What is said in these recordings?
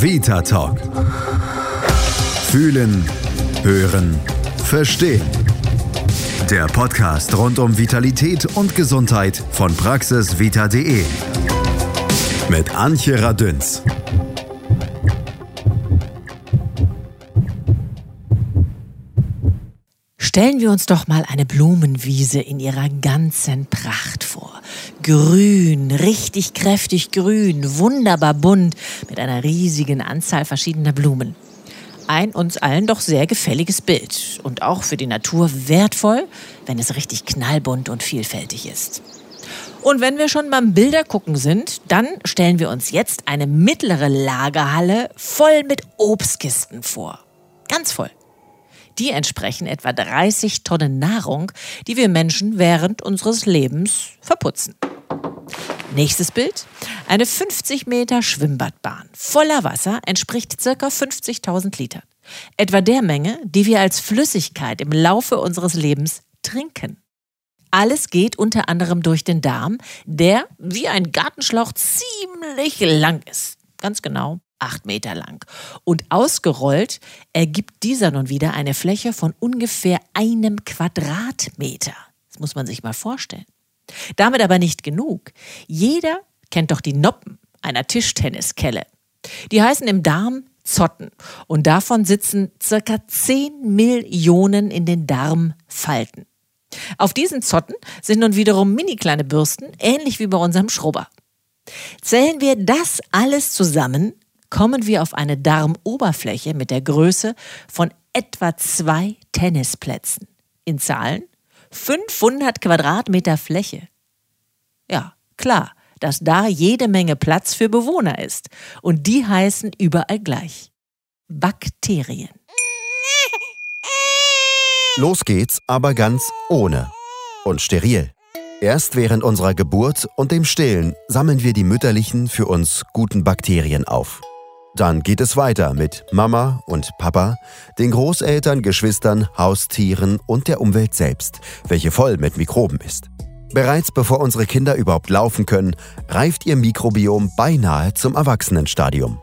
Vita Talk. Fühlen, hören, verstehen. Der Podcast rund um Vitalität und Gesundheit von praxisvita.de. Mit Antje Radünz. Stellen wir uns doch mal eine Blumenwiese in ihrer ganzen Pracht vor. Grün, richtig kräftig grün, wunderbar bunt, mit einer riesigen Anzahl verschiedener Blumen. Ein uns allen doch sehr gefälliges Bild und auch für die Natur wertvoll, wenn es richtig knallbunt und vielfältig ist. Und wenn wir schon beim Bildergucken sind, dann stellen wir uns jetzt eine mittlere Lagerhalle voll mit Obstkisten vor. Ganz voll. Die entsprechen etwa 30 Tonnen Nahrung, die wir Menschen während unseres Lebens verputzen. Nächstes Bild. Eine 50 Meter Schwimmbadbahn voller Wasser entspricht ca. 50.000 Litern. Etwa der Menge, die wir als Flüssigkeit im Laufe unseres Lebens trinken. Alles geht unter anderem durch den Darm, der wie ein Gartenschlauch ziemlich lang ist. Ganz genau acht Meter lang. Und ausgerollt ergibt dieser nun wieder eine Fläche von ungefähr einem Quadratmeter. Das muss man sich mal vorstellen. Damit aber nicht genug. Jeder kennt doch die Noppen einer Tischtenniskelle. Die heißen im Darm Zotten und davon sitzen circa 10 Millionen in den Darmfalten. Auf diesen Zotten sind nun wiederum mini kleine Bürsten, ähnlich wie bei unserem Schrubber. Zählen wir das alles zusammen, kommen wir auf eine Darmoberfläche mit der Größe von etwa zwei Tennisplätzen. In Zahlen 500 Quadratmeter Fläche. Ja, klar, dass da jede Menge Platz für Bewohner ist. Und die heißen überall gleich. Bakterien. Los geht's, aber ganz ohne. Und steril. Erst während unserer Geburt und dem Stillen sammeln wir die mütterlichen, für uns guten Bakterien auf. Dann geht es weiter mit Mama und Papa, den Großeltern, Geschwistern, Haustieren und der Umwelt selbst, welche voll mit Mikroben ist. Bereits bevor unsere Kinder überhaupt laufen können, reift ihr Mikrobiom beinahe zum Erwachsenenstadium.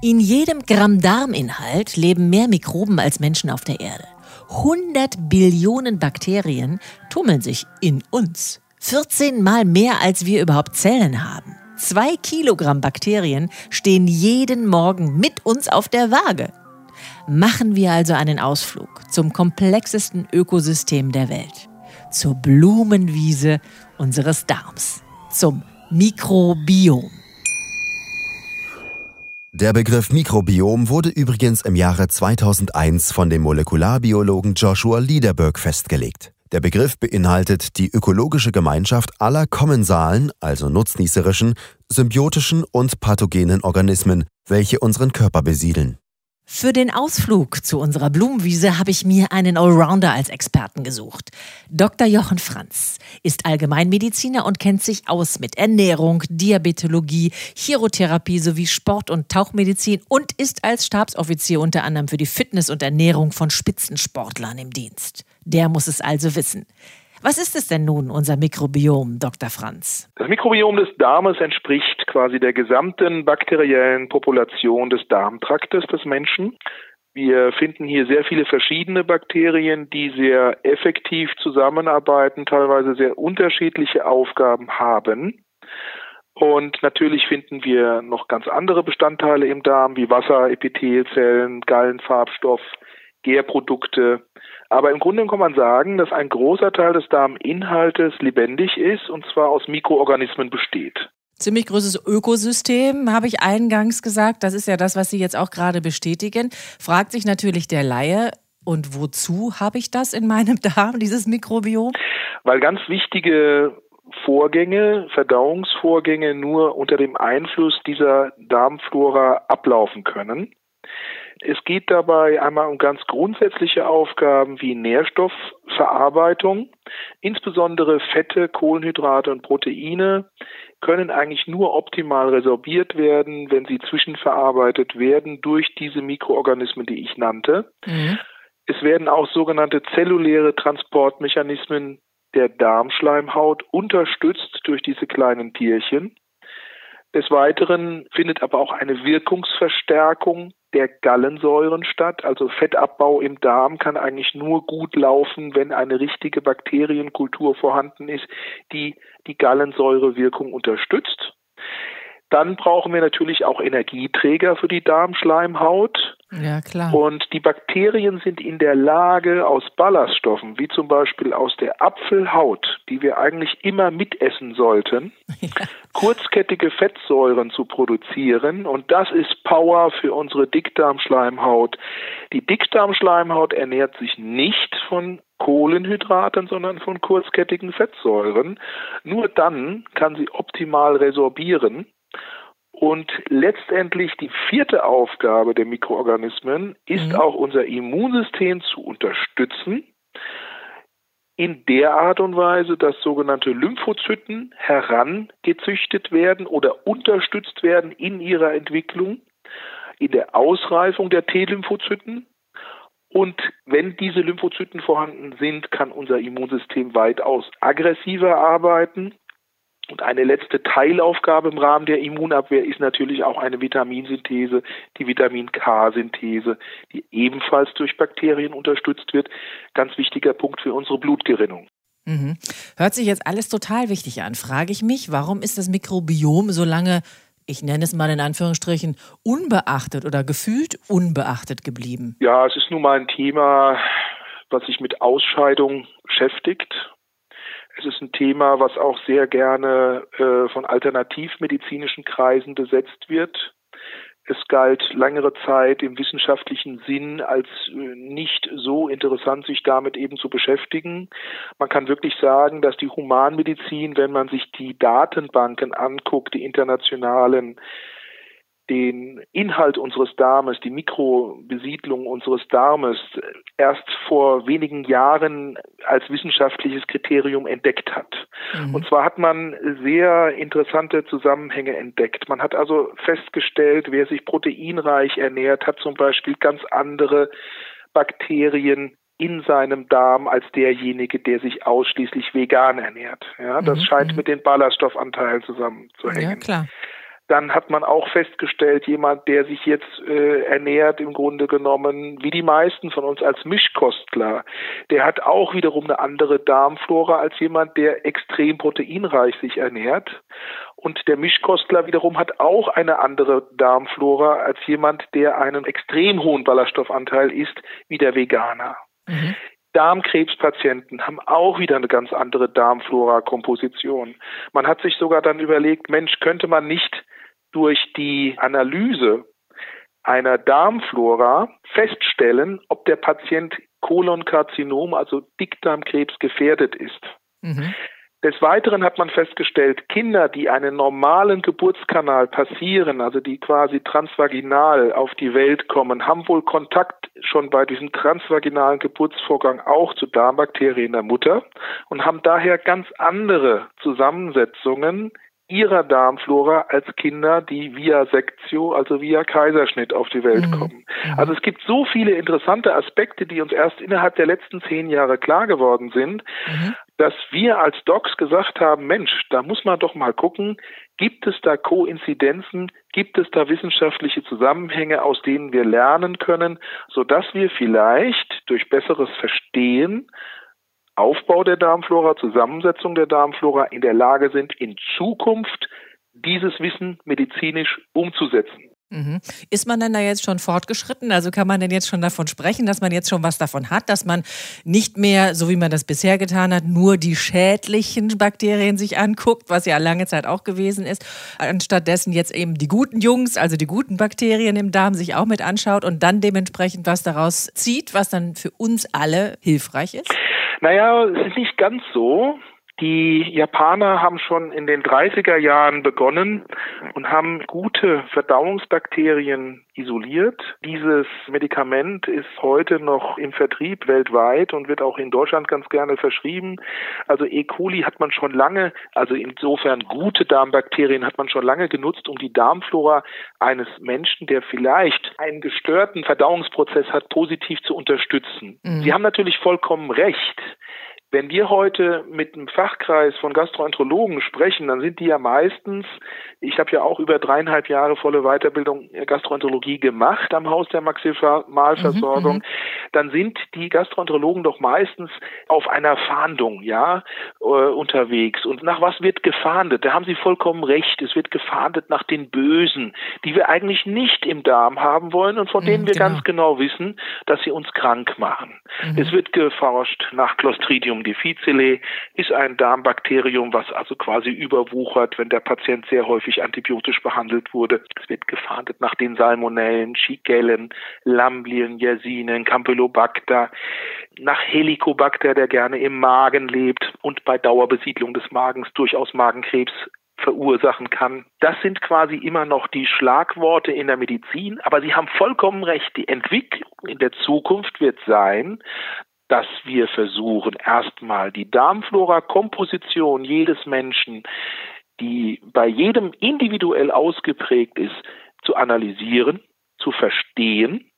In jedem Gramm Darminhalt leben mehr Mikroben als Menschen auf der Erde. 100 Billionen Bakterien tummeln sich in uns. 14 mal mehr als wir überhaupt Zellen haben. Zwei Kilogramm Bakterien stehen jeden Morgen mit uns auf der Waage. Machen wir also einen Ausflug zum komplexesten Ökosystem der Welt, zur Blumenwiese unseres Darms, zum Mikrobiom. Der Begriff Mikrobiom wurde übrigens im Jahre 2001 von dem Molekularbiologen Joshua Liederberg festgelegt. Der Begriff beinhaltet die ökologische Gemeinschaft aller kommensalen, also nutznießerischen, symbiotischen und pathogenen Organismen, welche unseren Körper besiedeln. Für den Ausflug zu unserer Blumenwiese habe ich mir einen Allrounder als Experten gesucht. Dr. Jochen Franz ist Allgemeinmediziner und kennt sich aus mit Ernährung, Diabetologie, Chirotherapie sowie Sport- und Tauchmedizin und ist als Stabsoffizier unter anderem für die Fitness und Ernährung von Spitzensportlern im Dienst. Der muss es also wissen. Was ist es denn nun, unser Mikrobiom, Dr. Franz? Das Mikrobiom des Darmes entspricht quasi der gesamten bakteriellen Population des Darmtraktes des Menschen. Wir finden hier sehr viele verschiedene Bakterien, die sehr effektiv zusammenarbeiten, teilweise sehr unterschiedliche Aufgaben haben. Und natürlich finden wir noch ganz andere Bestandteile im Darm, wie Wasser, Epithelzellen, Gallenfarbstoff, Gärprodukte. Aber im Grunde kann man sagen, dass ein großer Teil des Darminhaltes lebendig ist und zwar aus Mikroorganismen besteht. Ziemlich großes Ökosystem, habe ich eingangs gesagt. Das ist ja das, was Sie jetzt auch gerade bestätigen. Fragt sich natürlich der Laie, und wozu habe ich das in meinem Darm, dieses Mikrobiom? Weil ganz wichtige Vorgänge, Verdauungsvorgänge nur unter dem Einfluss dieser Darmflora ablaufen können. Es geht dabei einmal um ganz grundsätzliche Aufgaben wie Nährstoffverarbeitung. Insbesondere Fette, Kohlenhydrate und Proteine können eigentlich nur optimal resorbiert werden, wenn sie zwischenverarbeitet werden durch diese Mikroorganismen, die ich nannte. Mhm. Es werden auch sogenannte zelluläre Transportmechanismen der Darmschleimhaut unterstützt durch diese kleinen Tierchen. Des Weiteren findet aber auch eine Wirkungsverstärkung der Gallensäuren statt. Also Fettabbau im Darm kann eigentlich nur gut laufen, wenn eine richtige Bakterienkultur vorhanden ist, die die Gallensäurewirkung unterstützt. Dann brauchen wir natürlich auch Energieträger für die Darmschleimhaut. Ja, klar. Und die Bakterien sind in der Lage, aus Ballaststoffen, wie zum Beispiel aus der Apfelhaut, die wir eigentlich immer mitessen sollten, ja. kurzkettige Fettsäuren zu produzieren. Und das ist Power für unsere Dickdarmschleimhaut. Die Dickdarmschleimhaut ernährt sich nicht von Kohlenhydraten, sondern von kurzkettigen Fettsäuren. Nur dann kann sie optimal resorbieren. Und letztendlich die vierte Aufgabe der Mikroorganismen ist mhm. auch unser Immunsystem zu unterstützen, in der Art und Weise, dass sogenannte Lymphozyten herangezüchtet werden oder unterstützt werden in ihrer Entwicklung, in der Ausreifung der T-Lymphozyten. Und wenn diese Lymphozyten vorhanden sind, kann unser Immunsystem weitaus aggressiver arbeiten und eine letzte Teilaufgabe im Rahmen der Immunabwehr ist natürlich auch eine Vitaminsynthese, die Vitamin K-Synthese, die ebenfalls durch Bakterien unterstützt wird. Ganz wichtiger Punkt für unsere Blutgerinnung. Mhm. Hört sich jetzt alles total wichtig an. Frage ich mich, warum ist das Mikrobiom so lange, ich nenne es mal in Anführungsstrichen, unbeachtet oder gefühlt unbeachtet geblieben? Ja, es ist nun mal ein Thema, was sich mit Ausscheidung beschäftigt es ist ein Thema, was auch sehr gerne äh, von alternativmedizinischen Kreisen besetzt wird. Es galt längere Zeit im wissenschaftlichen Sinn als äh, nicht so interessant, sich damit eben zu beschäftigen. Man kann wirklich sagen, dass die Humanmedizin, wenn man sich die Datenbanken anguckt, die internationalen, den Inhalt unseres Darmes, die Mikrobesiedlung unseres Darmes erst vor wenigen Jahren als wissenschaftliches Kriterium entdeckt hat. Mhm. Und zwar hat man sehr interessante Zusammenhänge entdeckt. Man hat also festgestellt, wer sich proteinreich ernährt, hat zum Beispiel ganz andere Bakterien in seinem Darm als derjenige, der sich ausschließlich vegan ernährt. Ja, das mhm. scheint mhm. mit den Ballaststoffanteilen zusammenzuhängen. Ja, klar. Dann hat man auch festgestellt, jemand, der sich jetzt äh, ernährt, im Grunde genommen, wie die meisten von uns als Mischkostler, der hat auch wiederum eine andere Darmflora als jemand, der extrem proteinreich sich ernährt. Und der Mischkostler wiederum hat auch eine andere Darmflora als jemand, der einen extrem hohen Ballaststoffanteil isst, wie der Veganer. Mhm. Darmkrebspatienten haben auch wieder eine ganz andere Darmflora-Komposition. Man hat sich sogar dann überlegt, Mensch, könnte man nicht durch die Analyse einer Darmflora feststellen, ob der Patient Kolonkarzinom, also Dickdarmkrebs, gefährdet ist. Mhm. Des Weiteren hat man festgestellt, Kinder, die einen normalen Geburtskanal passieren, also die quasi transvaginal auf die Welt kommen, haben wohl Kontakt schon bei diesem transvaginalen Geburtsvorgang auch zu Darmbakterien der Mutter und haben daher ganz andere Zusammensetzungen ihrer Darmflora als Kinder, die via Sektio, also via Kaiserschnitt auf die Welt mhm. kommen. Mhm. Also es gibt so viele interessante Aspekte, die uns erst innerhalb der letzten zehn Jahre klar geworden sind, mhm. dass wir als Docs gesagt haben, Mensch, da muss man doch mal gucken, gibt es da Koinzidenzen, gibt es da wissenschaftliche Zusammenhänge, aus denen wir lernen können, sodass wir vielleicht durch besseres Verstehen Aufbau der Darmflora, Zusammensetzung der Darmflora in der Lage sind, in Zukunft dieses Wissen medizinisch umzusetzen. Mhm. Ist man denn da jetzt schon fortgeschritten? Also kann man denn jetzt schon davon sprechen, dass man jetzt schon was davon hat, dass man nicht mehr, so wie man das bisher getan hat, nur die schädlichen Bakterien sich anguckt, was ja lange Zeit auch gewesen ist, anstattdessen jetzt eben die guten Jungs, also die guten Bakterien im Darm sich auch mit anschaut und dann dementsprechend was daraus zieht, was dann für uns alle hilfreich ist? Naja, es ist nicht ganz so. Die Japaner haben schon in den 30er Jahren begonnen und haben gute Verdauungsbakterien isoliert. Dieses Medikament ist heute noch im Vertrieb weltweit und wird auch in Deutschland ganz gerne verschrieben. Also E. coli hat man schon lange, also insofern gute Darmbakterien hat man schon lange genutzt, um die Darmflora eines Menschen, der vielleicht einen gestörten Verdauungsprozess hat, positiv zu unterstützen. Mhm. Sie haben natürlich vollkommen recht Wenn wir heute mit einem Fachkreis von Gastroenterologen sprechen, dann sind die ja meistens, ich habe ja auch über dreieinhalb Jahre volle Weiterbildung Gastroenterologie gemacht am Haus der Maximalversorgung, mhm, mhm, dann sind die Gastroenterologen doch meistens auf einer Fahndung, ja, äh, unterwegs. Und nach was wird gefahndet? Da haben Sie vollkommen recht. Es wird gefahndet nach den Bösen, die wir eigentlich nicht im Darm haben wollen und von denen mhm, wir genau. ganz genau wissen, dass sie uns krank machen. Mhm. Es wird geforscht nach Clostridium difficile, ist ein Darmbakterium, was also quasi überwuchert, wenn der Patient sehr häufig antibiotisch behandelt wurde. Es wird gefahndet nach den Salmonellen, Shigellen, Lamblien, Yersinen, Campylobacter, nach Helicobacter, der gerne im Magen lebt und bei Dauerbesiedlung des Magens durchaus Magenkrebs verursachen kann. Das sind quasi immer noch die Schlagworte in der Medizin, aber Sie haben vollkommen recht. Die Entwicklung in der Zukunft wird sein, dass wir versuchen, erstmal die Darmflora-Komposition jedes Menschen, die bei jedem individuell ausgeprägt ist, zu analysieren, zu verstehen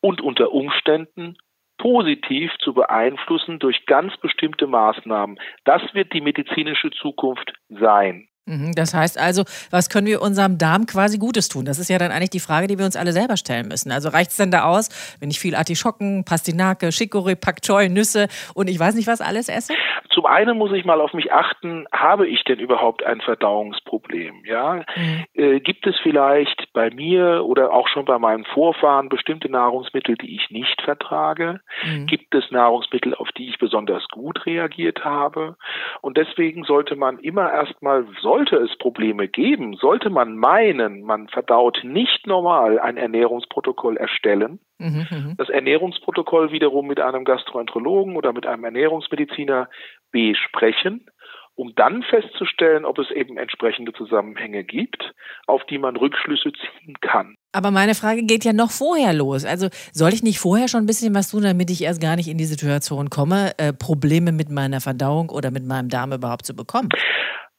und unter Umständen positiv zu beeinflussen durch ganz bestimmte Maßnahmen. Das wird die medizinische Zukunft sein. Mhm, das heißt also, was können wir unserem Darm quasi Gutes tun? Das ist ja dann eigentlich die Frage, die wir uns alle selber stellen müssen. Also reicht es denn da aus, wenn ich viel Artischocken, Pastinake, Chicorée, Pak Choi, Nüsse und ich weiß nicht was alles esse? Zum einen muss ich mal auf mich achten, habe ich denn überhaupt ein Verdauungsproblem? Ja, mhm. äh, gibt es vielleicht bei mir oder auch schon bei meinen Vorfahren bestimmte Nahrungsmittel, die ich nicht vertrage? Mhm. Gibt es Nahrungsmittel, auf die ich besonders gut reagiert habe? Und deswegen sollte man immer erstmal so sollte es Probleme geben, sollte man meinen, man verdaut nicht normal ein Ernährungsprotokoll erstellen, mhm, mhm, das Ernährungsprotokoll wiederum mit einem Gastroenterologen oder mit einem Ernährungsmediziner besprechen, um dann festzustellen, ob es eben entsprechende Zusammenhänge gibt, auf die man Rückschlüsse ziehen kann. Aber meine Frage geht ja noch vorher los. Also soll ich nicht vorher schon ein bisschen was tun, damit ich erst gar nicht in die Situation komme, äh, Probleme mit meiner Verdauung oder mit meinem Darm überhaupt zu bekommen?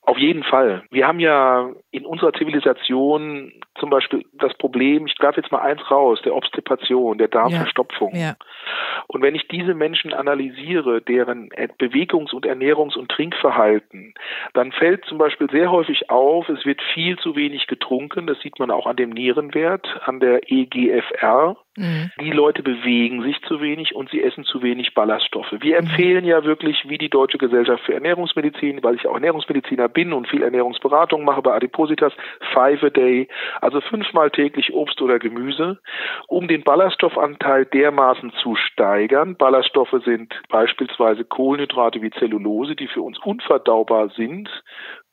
Auf jeden Fall. Wir haben ja in unserer Zivilisation zum Beispiel das Problem, ich greife jetzt mal eins raus, der Obstipation, der Darmverstopfung. Ja. Ja. Und wenn ich diese Menschen analysiere, deren Bewegungs- und Ernährungs- und Trinkverhalten, dann fällt zum Beispiel sehr häufig auf, es wird viel zu wenig getrunken. Das sieht man auch an dem Nierenwert, an der EGFR. Mhm. Die Leute bewegen sich zu wenig und sie essen zu wenig Ballaststoffe. Wir empfehlen ja wirklich, wie die Deutsche Gesellschaft für Ernährungsmedizin, weil ich auch Ernährungsmediziner bin und viel Ernährungsberatung mache bei Adipositas, five a day, also fünfmal täglich Obst oder Gemüse, um den Ballaststoffanteil dermaßen zu steigern. Ballaststoffe sind beispielsweise Kohlenhydrate wie Zellulose, die für uns unverdaubar sind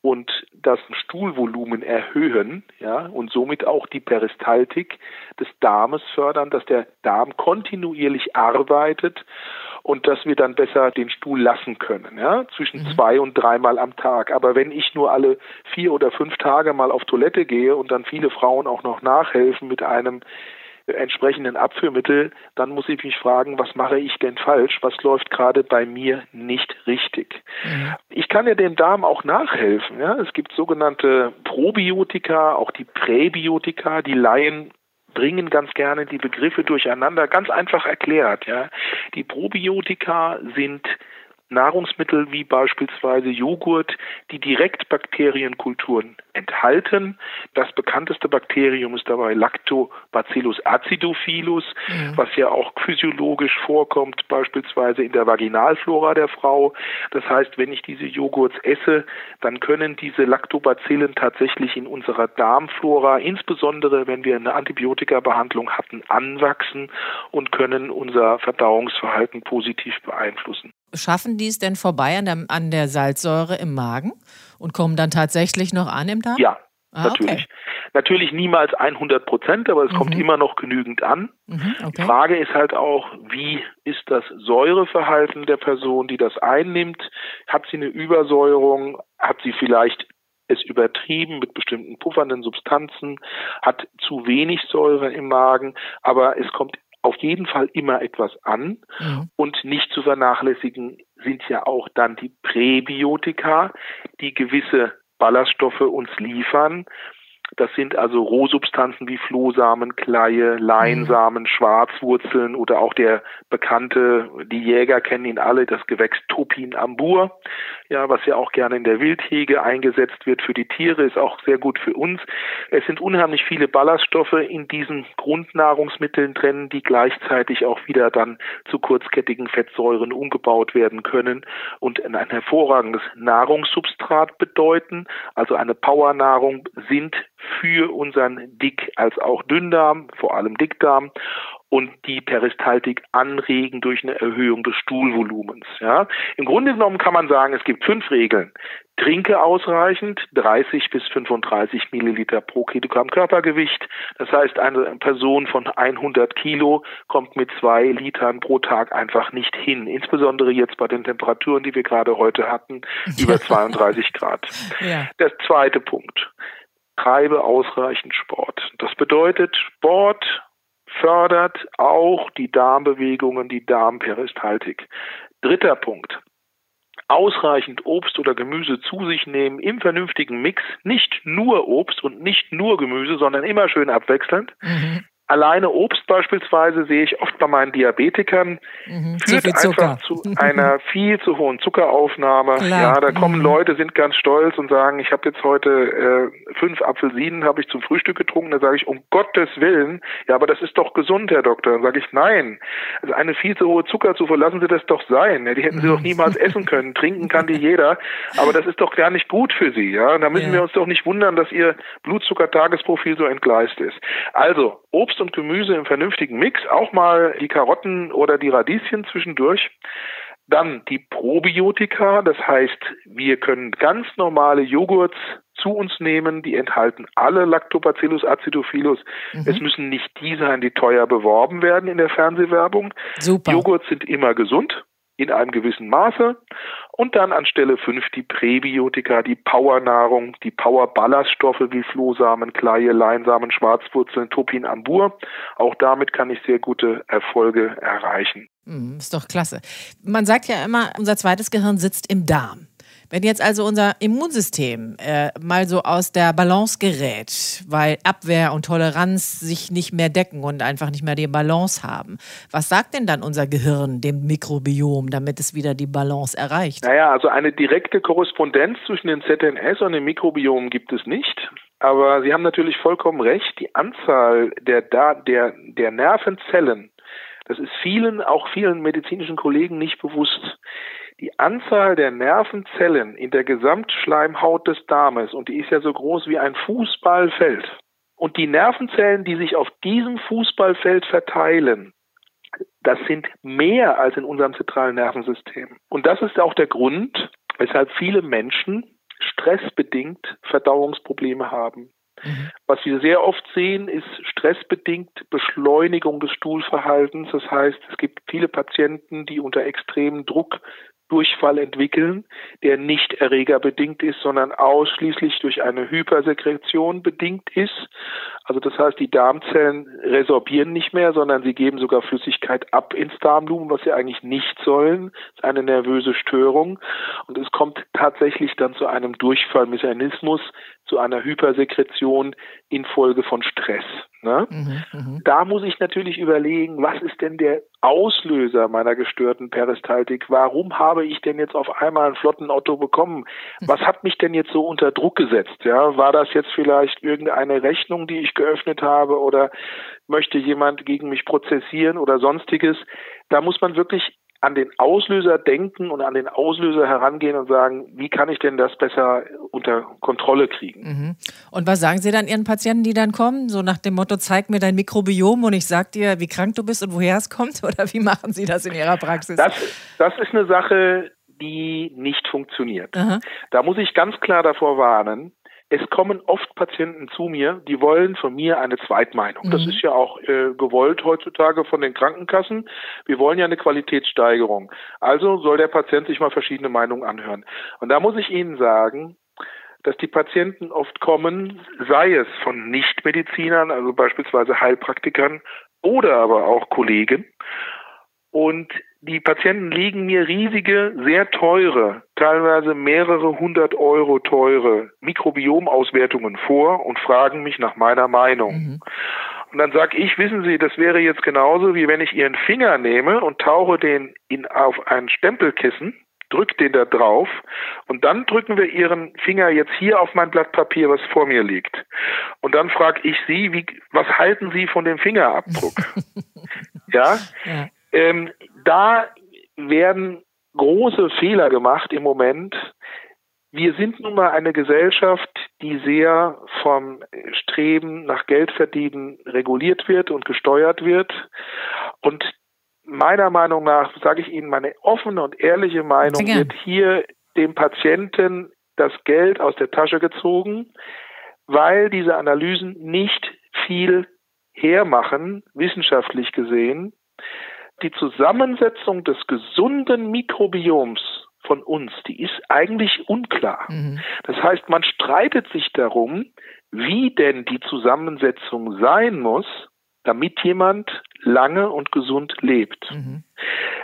und das Stuhlvolumen erhöhen, ja, und somit auch die Peristaltik des Darmes fördern, dass der Darm kontinuierlich arbeitet und dass wir dann besser den Stuhl lassen können, ja, zwischen mhm. zwei und dreimal am Tag. Aber wenn ich nur alle vier oder fünf Tage mal auf Toilette gehe und dann viele Frauen auch noch nachhelfen mit einem entsprechenden Abführmittel, dann muss ich mich fragen, was mache ich denn falsch? Was läuft gerade bei mir nicht richtig? Mhm. Ich kann ja dem Darm auch nachhelfen. Ja? Es gibt sogenannte Probiotika, auch die Präbiotika, die Laien bringen ganz gerne die Begriffe durcheinander, ganz einfach erklärt. Ja. Die Probiotika sind Nahrungsmittel wie beispielsweise Joghurt, die direkt Bakterienkulturen enthalten. Das bekannteste Bakterium ist dabei Lactobacillus acidophilus, mhm. was ja auch physiologisch vorkommt, beispielsweise in der Vaginalflora der Frau. Das heißt, wenn ich diese Joghurts esse, dann können diese Lactobacillen tatsächlich in unserer Darmflora, insbesondere wenn wir eine Antibiotikabehandlung hatten, anwachsen und können unser Verdauungsverhalten positiv beeinflussen schaffen die es denn vorbei an der, an der Salzsäure im Magen und kommen dann tatsächlich noch an im Darm? Ja, Ah, natürlich. Okay. Natürlich niemals 100 Prozent, aber es mhm. kommt immer noch genügend an. Mhm, okay. Die Frage ist halt auch, wie ist das Säureverhalten der Person, die das einnimmt? Hat sie eine Übersäuerung? Hat sie vielleicht es übertrieben mit bestimmten puffernden Substanzen? Hat zu wenig Säure im Magen? Aber es kommt auf jeden Fall immer etwas an mhm. und nicht zu vernachlässigen sind ja auch dann die Präbiotika, die gewisse Ballaststoffe uns liefern, Das sind also Rohsubstanzen wie Flohsamen, Kleie, Leinsamen, Schwarzwurzeln oder auch der bekannte, die Jäger kennen ihn alle, das Gewächs Topin ambur, ja, was ja auch gerne in der Wildhege eingesetzt wird für die Tiere, ist auch sehr gut für uns. Es sind unheimlich viele Ballaststoffe in diesen Grundnahrungsmitteln drin, die gleichzeitig auch wieder dann zu kurzkettigen Fettsäuren umgebaut werden können und ein hervorragendes Nahrungssubstrat bedeuten. Also eine Powernahrung sind für unseren Dick- als auch Dünndarm, vor allem Dickdarm und die Peristaltik anregen durch eine Erhöhung des Stuhlvolumens. Ja. Im Grunde genommen kann man sagen, es gibt fünf Regeln. Trinke ausreichend, 30 bis 35 Milliliter pro Kilogramm Körpergewicht. Das heißt, eine Person von 100 Kilo kommt mit zwei Litern pro Tag einfach nicht hin. Insbesondere jetzt bei den Temperaturen, die wir gerade heute hatten, über 32 Grad. Ja. Der zweite Punkt treibe ausreichend Sport. Das bedeutet, Sport fördert auch die Darmbewegungen, die Darmperistaltik. Dritter Punkt. Ausreichend Obst oder Gemüse zu sich nehmen im vernünftigen Mix. Nicht nur Obst und nicht nur Gemüse, sondern immer schön abwechselnd. Mhm. Alleine Obst beispielsweise sehe ich oft bei meinen Diabetikern, mhm, führt einfach zu einer viel zu hohen Zuckeraufnahme. Klar. Ja, da kommen mhm. Leute, sind ganz stolz und sagen, ich habe jetzt heute äh, fünf Apfelsinen, habe ich zum Frühstück getrunken. Da sage ich, um Gottes Willen, ja, aber das ist doch gesund, Herr Doktor. Dann sage ich, nein, also eine viel zu hohe Zuckerzufuhr, lassen Sie das doch sein. Ja, die hätten Sie doch niemals essen können. Trinken kann die jeder, aber das ist doch gar nicht gut für Sie. Ja, da müssen ja. wir uns doch nicht wundern, dass Ihr Blutzuckertagesprofil so entgleist ist. Also Obst Obst und Gemüse im vernünftigen Mix, auch mal die Karotten oder die Radieschen zwischendurch. Dann die Probiotika, das heißt, wir können ganz normale Joghurts zu uns nehmen, die enthalten alle Lactobacillus acidophilus. Mhm. Es müssen nicht die sein, die teuer beworben werden in der Fernsehwerbung. Super. Joghurts sind immer gesund in einem gewissen Maße. Und dann anstelle 5 die Präbiotika, die Powernahrung, die Powerballaststoffe wie Flohsamen, Kleie, Leinsamen, Schwarzwurzeln, Topinambur. Auch damit kann ich sehr gute Erfolge erreichen. Mm, ist doch klasse. Man sagt ja immer, unser zweites Gehirn sitzt im Darm. Wenn jetzt also unser Immunsystem äh, mal so aus der Balance gerät, weil Abwehr und Toleranz sich nicht mehr decken und einfach nicht mehr die Balance haben, was sagt denn dann unser Gehirn dem Mikrobiom, damit es wieder die Balance erreicht? Naja, also eine direkte Korrespondenz zwischen den ZNS und dem Mikrobiom gibt es nicht. Aber Sie haben natürlich vollkommen recht, die Anzahl der, der, der Nervenzellen, das ist vielen, auch vielen medizinischen Kollegen nicht bewusst. Die Anzahl der Nervenzellen in der Gesamtschleimhaut des Darmes, und die ist ja so groß wie ein Fußballfeld, und die Nervenzellen, die sich auf diesem Fußballfeld verteilen, das sind mehr als in unserem zentralen Nervensystem. Und das ist auch der Grund, weshalb viele Menschen stressbedingt Verdauungsprobleme haben. Mhm. Was wir sehr oft sehen, ist stressbedingt Beschleunigung des Stuhlverhaltens. Das heißt, es gibt viele Patienten, die unter extremem Druck Durchfall entwickeln, der nicht erregerbedingt ist, sondern ausschließlich durch eine Hypersekretion bedingt ist. Also das heißt, die Darmzellen resorbieren nicht mehr, sondern sie geben sogar Flüssigkeit ab ins Darmlumen, was sie eigentlich nicht sollen. Das ist eine nervöse Störung. Und es kommt tatsächlich dann zu einem Durchfallmechanismus, zu einer Hypersekretion infolge von Stress. Ne? Mhm, mh. Da muss ich natürlich überlegen, was ist denn der Auslöser meiner gestörten Peristaltik? Warum habe ich denn jetzt auf einmal einen flotten Otto bekommen? Was hat mich denn jetzt so unter Druck gesetzt? Ja, war das jetzt vielleicht irgendeine Rechnung, die ich geöffnet habe oder möchte jemand gegen mich prozessieren oder sonstiges? Da muss man wirklich an den Auslöser denken und an den Auslöser herangehen und sagen, wie kann ich denn das besser unter Kontrolle kriegen? Mhm. Und was sagen Sie dann Ihren Patienten, die dann kommen? So nach dem Motto, zeig mir dein Mikrobiom und ich sag dir, wie krank du bist und woher es kommt? Oder wie machen Sie das in Ihrer Praxis? Das, das ist eine Sache, die nicht funktioniert. Aha. Da muss ich ganz klar davor warnen, es kommen oft Patienten zu mir, die wollen von mir eine Zweitmeinung. Mhm. Das ist ja auch äh, gewollt heutzutage von den Krankenkassen. Wir wollen ja eine Qualitätssteigerung. Also soll der Patient sich mal verschiedene Meinungen anhören. Und da muss ich Ihnen sagen, dass die Patienten oft kommen, sei es von Nichtmedizinern, also beispielsweise Heilpraktikern oder aber auch Kollegen, Und die Patienten legen mir riesige, sehr teure, teilweise mehrere hundert Euro teure Mikrobiomauswertungen vor und fragen mich nach meiner Meinung. Mhm. Und dann sage ich, wissen Sie, das wäre jetzt genauso, wie wenn ich Ihren Finger nehme und tauche den in, auf ein Stempelkissen, drücke den da drauf und dann drücken wir Ihren Finger jetzt hier auf mein Blatt Papier, was vor mir liegt. Und dann frage ich Sie, wie, was halten Sie von dem Fingerabdruck? ja? ja. Ähm, da werden große Fehler gemacht im Moment. Wir sind nun mal eine Gesellschaft, die sehr vom Streben nach Geldverdienen reguliert wird und gesteuert wird. Und meiner Meinung nach, sage ich Ihnen meine offene und ehrliche Meinung, wird hier dem Patienten das Geld aus der Tasche gezogen, weil diese Analysen nicht viel hermachen, wissenschaftlich gesehen die Zusammensetzung des gesunden Mikrobioms von uns, die ist eigentlich unklar. Mhm. Das heißt, man streitet sich darum, wie denn die Zusammensetzung sein muss, damit jemand lange und gesund lebt. Mhm.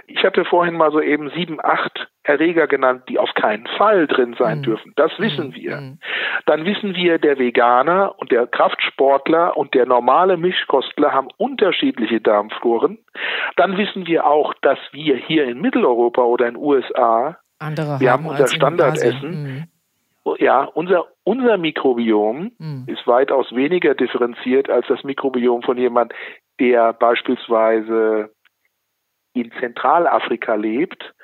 Ich hatte vorhin mal so eben sieben, acht Erreger genannt, die auf keinen Fall drin sein mhm. dürfen. Das wissen mhm. wir. Mhm. Dann wissen wir, der Veganer und der Kraftsportler und der normale Mischkostler haben unterschiedliche Darmfloren. Dann wissen wir auch, dass wir hier in Mitteleuropa oder in den USA, Andere wir haben, haben unser Standardessen, mhm. Ja, unser, unser Mikrobiom mhm. ist weitaus weniger differenziert als das Mikrobiom von jemand, der beispielsweise in Zentralafrika lebt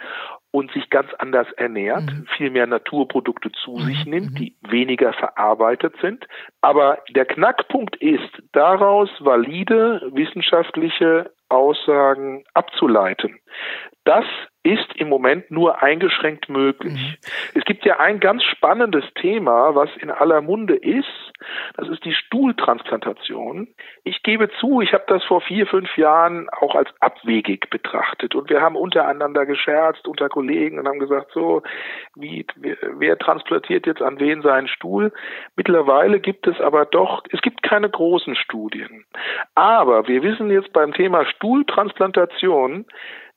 und sich ganz anders ernährt, mhm. viel mehr Naturprodukte zu mhm. sich nimmt, mhm. die weniger verarbeitet sind. Aber der Knackpunkt ist, daraus valide wissenschaftliche Aussagen abzuleiten. Das ist im Moment nur eingeschränkt möglich. Mhm. Es gibt ja ein ganz spannendes Thema, was in aller Munde ist. Das ist die Stuhltransplantation. Ich gebe zu, ich habe das vor vier, fünf Jahren auch als abwegig betrachtet. Und wir haben untereinander gescherzt unter Kollegen und haben gesagt, so, wie, wer transplantiert jetzt an wen seinen Stuhl? Mittlerweile gibt es aber doch, es gibt keine großen Studien. Aber wir wissen jetzt beim Thema Stuhltransplantation,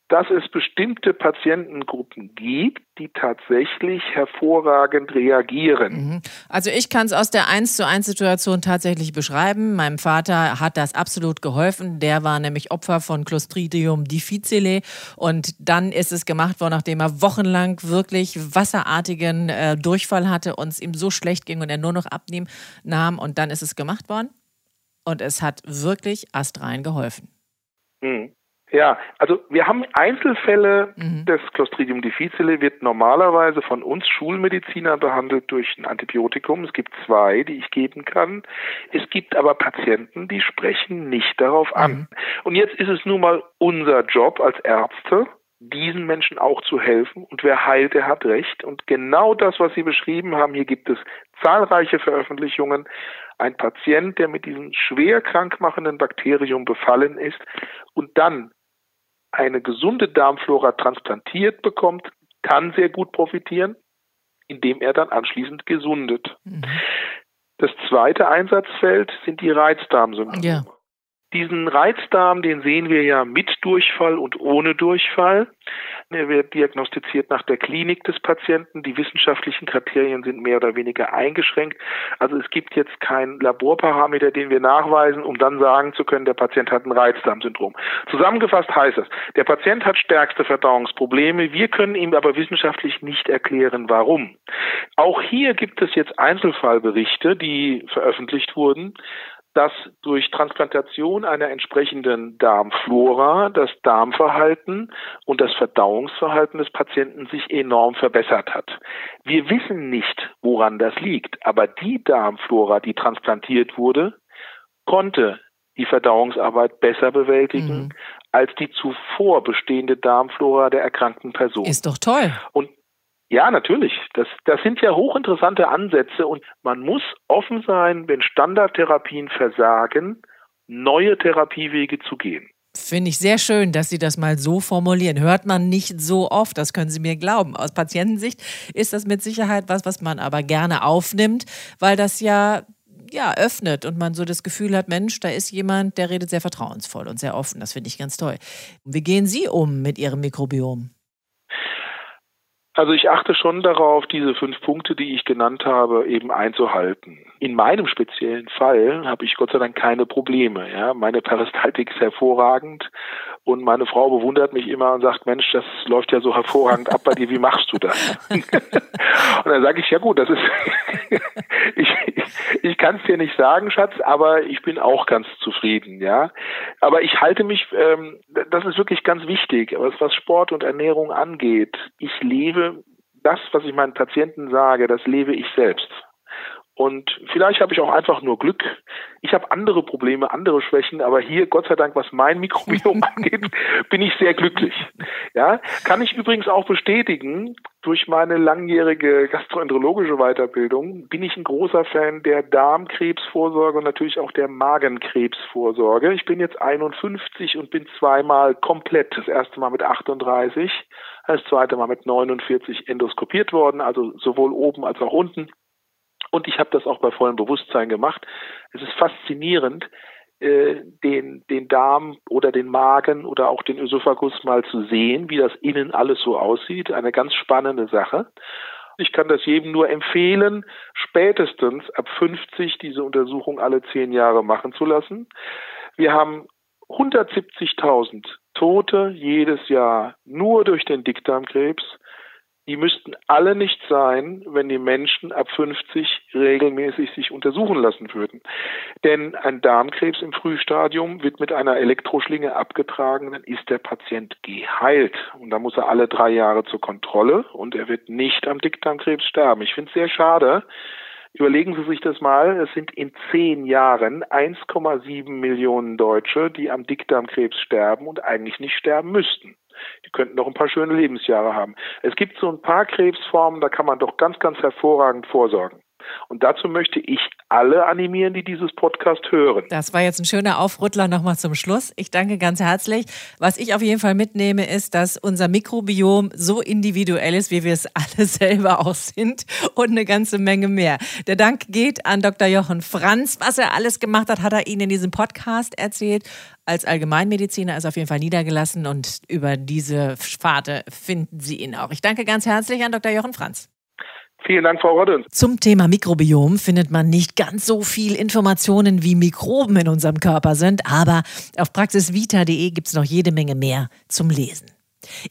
dass es bestimmte Patientengruppen gibt, die tatsächlich hervorragend reagieren. Mhm. Also ich kann es aus der 1 zu 1 Situation tatsächlich beschreiben. Meinem Vater hat das absolut geholfen. Der war nämlich Opfer von Clostridium difficile und dann ist es gemacht worden, nachdem er wochenlang wirklich wasserartigen äh, Durchfall hatte und es ihm so schlecht ging und er nur noch abnehmen nahm und dann ist es gemacht worden und es hat wirklich astrein geholfen. Mhm. Ja, also wir haben Einzelfälle mhm. des Clostridium difficile, wird normalerweise von uns Schulmedizinern behandelt durch ein Antibiotikum. Es gibt zwei, die ich geben kann. Es gibt aber Patienten, die sprechen nicht darauf an. Mhm. Und jetzt ist es nun mal unser Job als Ärzte, diesen Menschen auch zu helfen. Und wer heilt, der hat recht. Und genau das, was Sie beschrieben haben, hier gibt es zahlreiche Veröffentlichungen. Ein Patient, der mit diesem schwer krankmachenden Bakterium befallen ist und dann eine gesunde Darmflora transplantiert bekommt, kann sehr gut profitieren, indem er dann anschließend gesundet. Mhm. Das zweite Einsatzfeld sind die Reizdarmsyndrome. Ja. Diesen Reizdarm, den sehen wir ja mit Durchfall und ohne Durchfall. Er wird diagnostiziert nach der Klinik des Patienten. Die wissenschaftlichen Kriterien sind mehr oder weniger eingeschränkt. Also es gibt jetzt keinen Laborparameter, den wir nachweisen, um dann sagen zu können, der Patient hat ein Reizdarmsyndrom. Zusammengefasst heißt es, der Patient hat stärkste Verdauungsprobleme. Wir können ihm aber wissenschaftlich nicht erklären, warum. Auch hier gibt es jetzt Einzelfallberichte, die veröffentlicht wurden dass durch Transplantation einer entsprechenden Darmflora das Darmverhalten und das Verdauungsverhalten des Patienten sich enorm verbessert hat. Wir wissen nicht, woran das liegt, aber die Darmflora, die transplantiert wurde, konnte die Verdauungsarbeit besser bewältigen mhm. als die zuvor bestehende Darmflora der erkrankten Person. Ist doch toll. Und ja, natürlich. Das, das sind ja hochinteressante Ansätze und man muss offen sein, wenn Standardtherapien versagen, neue Therapiewege zu gehen. Finde ich sehr schön, dass Sie das mal so formulieren. Hört man nicht so oft, das können Sie mir glauben. Aus Patientensicht ist das mit Sicherheit was, was man aber gerne aufnimmt, weil das ja ja, öffnet und man so das Gefühl hat, Mensch, da ist jemand, der redet sehr vertrauensvoll und sehr offen. Das finde ich ganz toll. Wie gehen Sie um mit Ihrem Mikrobiom? Also ich achte schon darauf, diese fünf Punkte, die ich genannt habe, eben einzuhalten. In meinem speziellen Fall habe ich Gott sei Dank keine Probleme. Ja, meine Peristaltik ist hervorragend und meine Frau bewundert mich immer und sagt, Mensch, das läuft ja so hervorragend ab bei dir, wie machst du das? und dann sage ich, ja gut, das ist, ich, ich kann es dir nicht sagen, Schatz, aber ich bin auch ganz zufrieden, ja. Aber ich halte mich, ähm, das ist wirklich ganz wichtig, was, was Sport und Ernährung angeht. Ich lebe das, was ich meinen Patienten sage, das lebe ich selbst. Und vielleicht habe ich auch einfach nur Glück. Ich habe andere Probleme, andere Schwächen, aber hier, Gott sei Dank, was mein Mikrobiom angeht, bin ich sehr glücklich. Ja, kann ich übrigens auch bestätigen, durch meine langjährige gastroenterologische Weiterbildung bin ich ein großer Fan der Darmkrebsvorsorge und natürlich auch der Magenkrebsvorsorge. Ich bin jetzt 51 und bin zweimal komplett, das erste Mal mit 38, das zweite Mal mit 49 endoskopiert worden, also sowohl oben als auch unten. Und ich habe das auch bei vollem Bewusstsein gemacht. Es ist faszinierend, äh, den, den Darm oder den Magen oder auch den Ösophagus mal zu sehen, wie das innen alles so aussieht. Eine ganz spannende Sache. Ich kann das jedem nur empfehlen, spätestens ab 50 diese Untersuchung alle zehn Jahre machen zu lassen. Wir haben 170.000 Tote jedes Jahr nur durch den Dickdarmkrebs die müssten alle nicht sein, wenn die Menschen ab 50 regelmäßig sich untersuchen lassen würden. Denn ein Darmkrebs im Frühstadium wird mit einer Elektroschlinge abgetragen, dann ist der Patient geheilt. Und da muss er alle drei Jahre zur Kontrolle und er wird nicht am Dickdarmkrebs sterben. Ich finde es sehr schade. Überlegen Sie sich das mal, es sind in zehn Jahren 1,7 Millionen Deutsche, die am Dickdarmkrebs sterben und eigentlich nicht sterben müssten. Die könnten noch ein paar schöne Lebensjahre haben. Es gibt so ein paar Krebsformen, da kann man doch ganz, ganz hervorragend vorsorgen. Und dazu möchte ich alle animieren, die dieses Podcast hören. Das war jetzt ein schöner Aufrüttler nochmal zum Schluss. Ich danke ganz herzlich. Was ich auf jeden Fall mitnehme, ist, dass unser Mikrobiom so individuell ist, wie wir es alle selber auch sind und eine ganze Menge mehr. Der Dank geht an Dr. Jochen Franz. Was er alles gemacht hat, hat er Ihnen in diesem Podcast erzählt. Als Allgemeinmediziner ist er auf jeden Fall niedergelassen und über diese Pfade finden Sie ihn auch. Ich danke ganz herzlich an Dr. Jochen Franz. Vielen Dank, Frau Rodde. Zum Thema Mikrobiom findet man nicht ganz so viel Informationen, wie Mikroben in unserem Körper sind, aber auf praxisvita.de gibt es noch jede Menge mehr zum Lesen.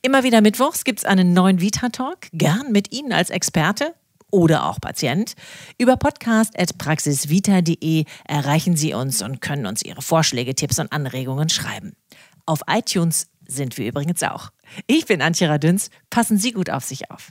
Immer wieder mittwochs gibt es einen neuen Vita-Talk, gern mit Ihnen als Experte oder auch Patient. Über podcast.praxisvita.de erreichen Sie uns und können uns Ihre Vorschläge, Tipps und Anregungen schreiben. Auf iTunes sind wir übrigens auch. Ich bin Antje Radüns. Passen Sie gut auf sich auf.